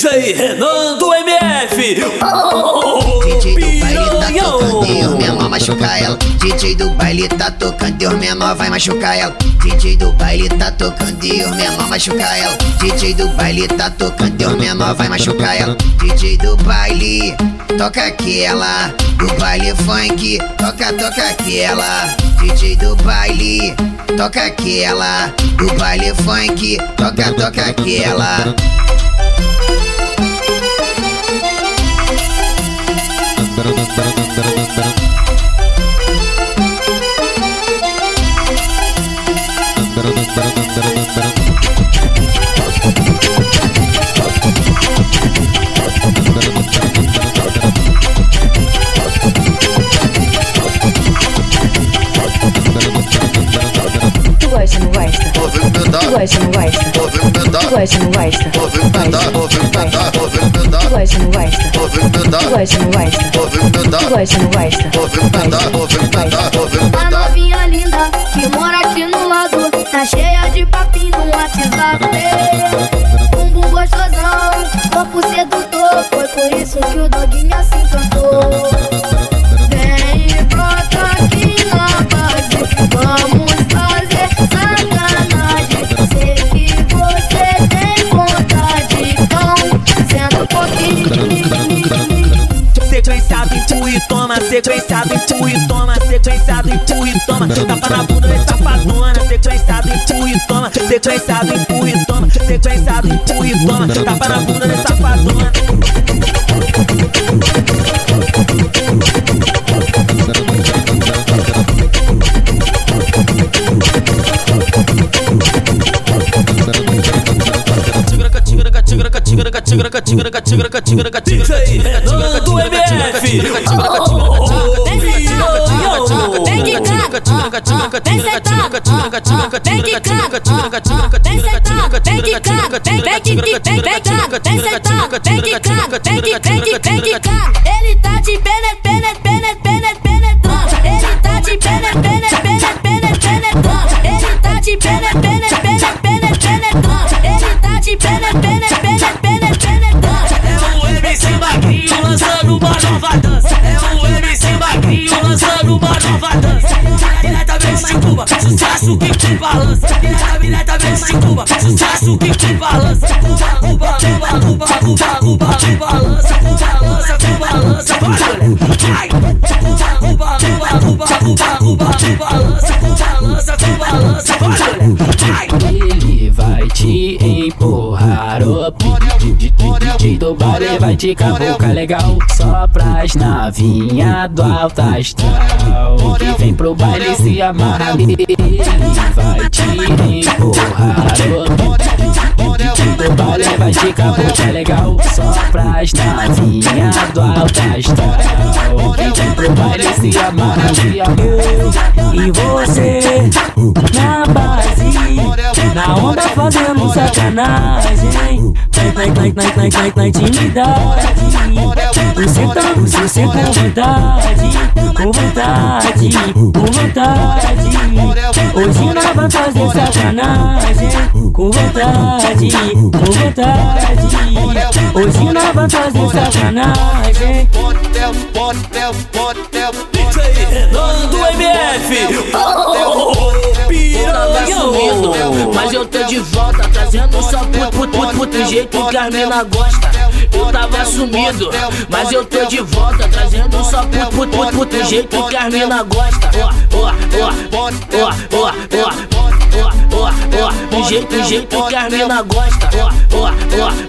DJ Renan do MF. Oh, DJ do baile tá tocando e os menor machuca ela. DJ do baile tá tocando e os menor vai machucar ela. DJ do baile tá tocando e os menor machuca ela. DJ do baile tá tocando e os menor vai machucar ela. DJ do baile toca aquela. Do baile funk toca toca aquela. DJ do baile toca aquela. Do baile funk toca toca aquela. Tu gosta, não gosta? Tu gosta, não gosta? Gosta, não gosta? Tu gosta, não gosta? A novinha linda que mora aqui no lado Tá cheia de papinho no WhatsApp Bumbum gostosão, corpo sedutor Foi por isso que o e toma, sequenciado, empurra e toma, sequenciado, empurra e toma. Tapa na bunda de safadona, sequenciado, empurra e toma, sequenciado, empurra e toma, sequenciado, empurra e toma. Tapa na bunda de safadona. Do MF. Ele tá de uma nova dança. É o MC Magrinho lançando uma nova dança. Diretamente de Cuba, sucesso que te balança. Diretamente de Cuba, sucesso que te balança. Cuba, Cuba, Cuba, Cuba, Cuba, Cuba, balança. Balança, balança, vai. Cuba, Cuba, Cuba, Cuba, Cuba, Cuba, balança. Balança, balança, vai. Ele vai te empurrar DJ do baile vai te cavocar legal Só pras novinha do alto astral Que vem pro baile se amarra vai te empurrar DJ do baile vai te cavocar legal Só pras novinha do alto astral Que vem pro baile se amarra e você na base na onda fazendo sacanagem. Vai, intimidade. Você tá, você com vontade. Com vontade, com vontade. Hoje nós vai fazer sacanagem. Com vontade, com vontade. Hoje nós vai fazer sacanagem DJ Renan do MF Mas eu tô de volta Trazendo só por pro, pro, pro, jeito que a mina gosta Eu tava sumido Mas eu tô de volta Trazendo só por pro, pro, pro, jeito que a mina gosta Ó, ó, ó, ó, ó, ó Ó, ó, ó, do jeito, do jeito que a mina gosta Ó, ó,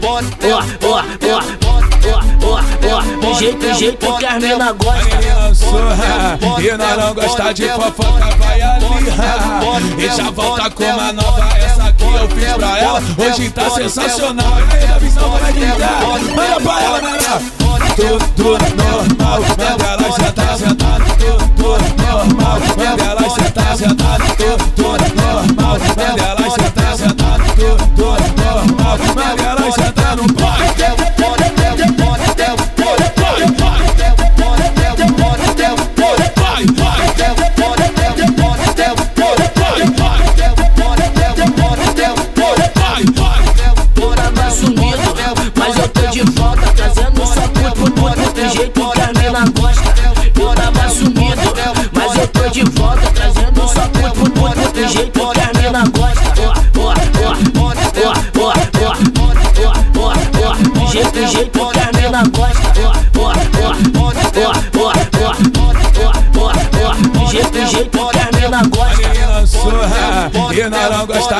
ó, ó, ó, ó do jeito, do jeito que a mina gosta Menina surra, e nós não gosta de fofoca, vai ali E já volta com uma nova, essa aqui eu fiz pra ela Hoje tá sensacional, e aí a visão vai ligar Manda pra ela, menina Tudo normal, quando ela senta, sentada Tudo normal, quando ela senta, sentada Tudo normal, quando ela senta, sentada Tudo normal, quando ela senta no pai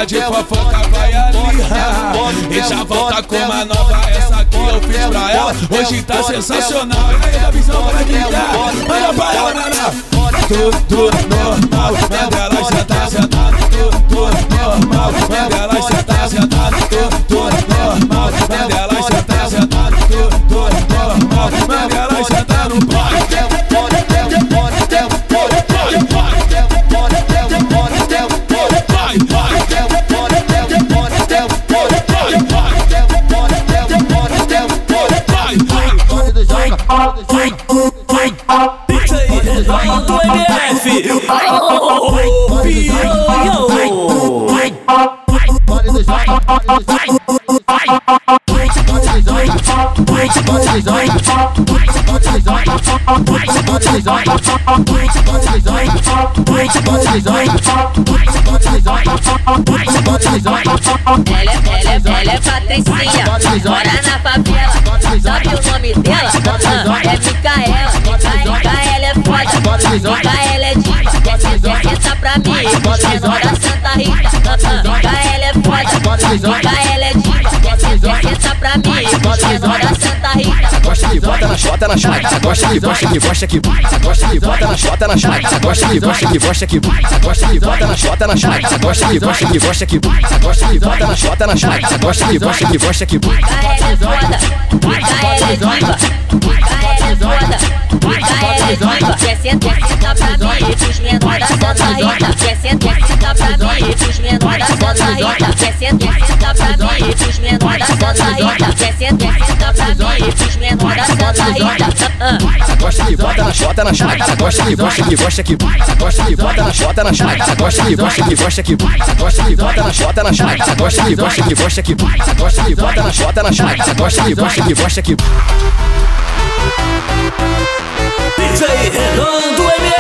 de fofoca, vai ali. E já volta com uma nova, essa aqui eu fiz pra ela. Hoje tá sensacional. E aí, da visão, é que tá? Manda pra ela, Naná. Tudo normal, manda ela sentar, sentar. Tudo normal, manda ela sentar, sentar. Tudo normal, manda ela sentar. Tudo Ela é, Patricinha, mora na favela. Sabe o nome dela? Ah, é Micaela. Mica- Micaela é foda. Micaela bota na chota gosta que gosta que gosta que gosta que bota na chota na chata, gosta que gosta que gosta que gosta que bota na chota na chata, gosta que gosta que gosta que gosta que bota na chota na chata, gosta que gosta que gosta que é é é é diva. Desce, desce pra mim. Dos menor da Santa Rita. Desce, desce pra mim. Dos menor da Santa Rita. Desce, desce pra mim. Dos menor da Santa Rita. Desce, desce pra mim. Dos menor da Gosta que bota na chota na chata, gosta que gosta que gosta que gosta que bota na chota na chata, gosta que gosta que gosta que gosta que bota na chota na chata, gosta que gosta que gosta que gosta que bota na chota na chata, gosta que gosta que gosta que DJ Renan do MF.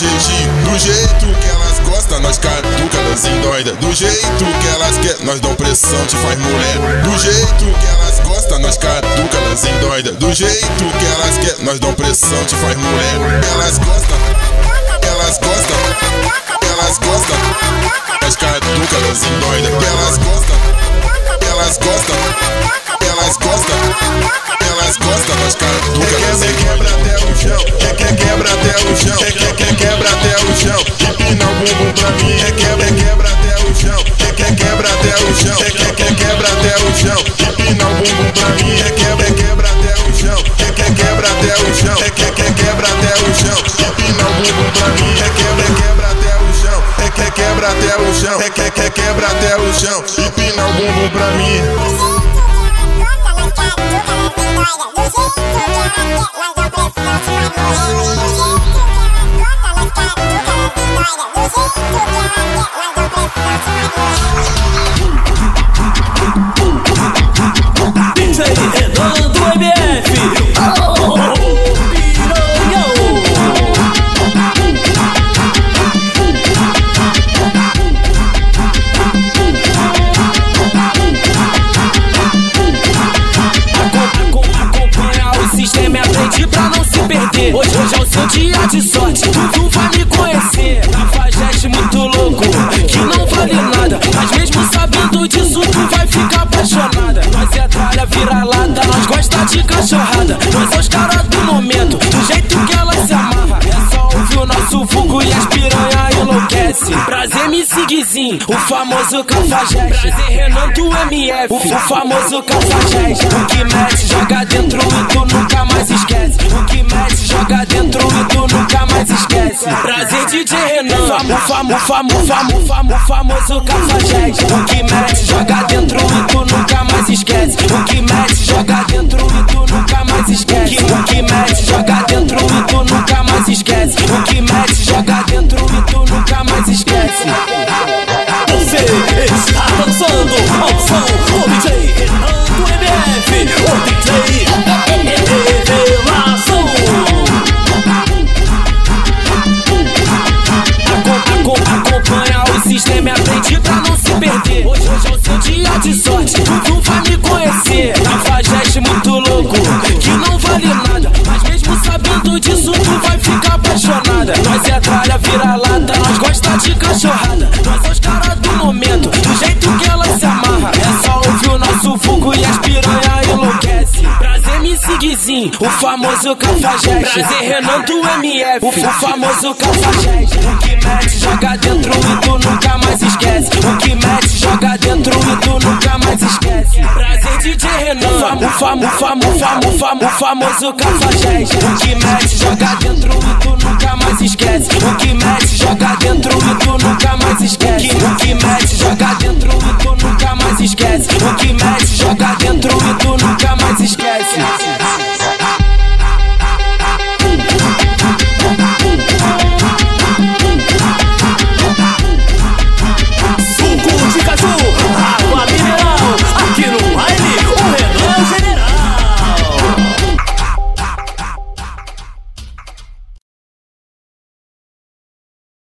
Do jeito que elas gostam, nós caduca, elas endoida. Do jeito que elas quer, nós dão pressão, te faz mulher. Do jeito que elas gostam, nós caduca, elas endoida. Do jeito que elas quer, nós dão pressão, te faz mulher. Elas gostam, elas gostam, elas gostam. Nós caduca, elas endoida. Elas gostam, elas gostam, elas gostam. Elas gostam, nós caduca, elas quebra chão, quer quer quer quebra até o chão, empina o bumbum pra mim. DJ O famoso cafajeste. Prazer Renan do MF, o, famoso cafajeste. O que mete, joga dentro e tu nunca mais esquece. O que mete, joga dentro e tu nunca mais esquece. Prazer DJ Renan, o famo, famo, famo, famo, famoso cafajeste. O que mete, joga dentro e tu nunca mais esquece. O que mete, joga dentro e tu nunca mais esquece. O que mete, joga dentro e tu nunca mais esquece. O que mete, joga dentro e tu nunca mais esquece. Famoso cafajeste. Prazer Renan do MF, o famoso cafajeste. O que mete, joga dentro e tu nunca mais esquece. O que mete, joga dentro e tu nunca mais esquece. Prazer DJ Renan, o famo, famo, famo, famo, famo, famoso cafajeste. O que mete, joga dentro e tu nunca mais esquece. O que mete, joga dentro e tu nunca mais esquece. O que mete, joga dentro e tu nunca mais esquece. O que mete, joga dentro e tu nunca mais esquece.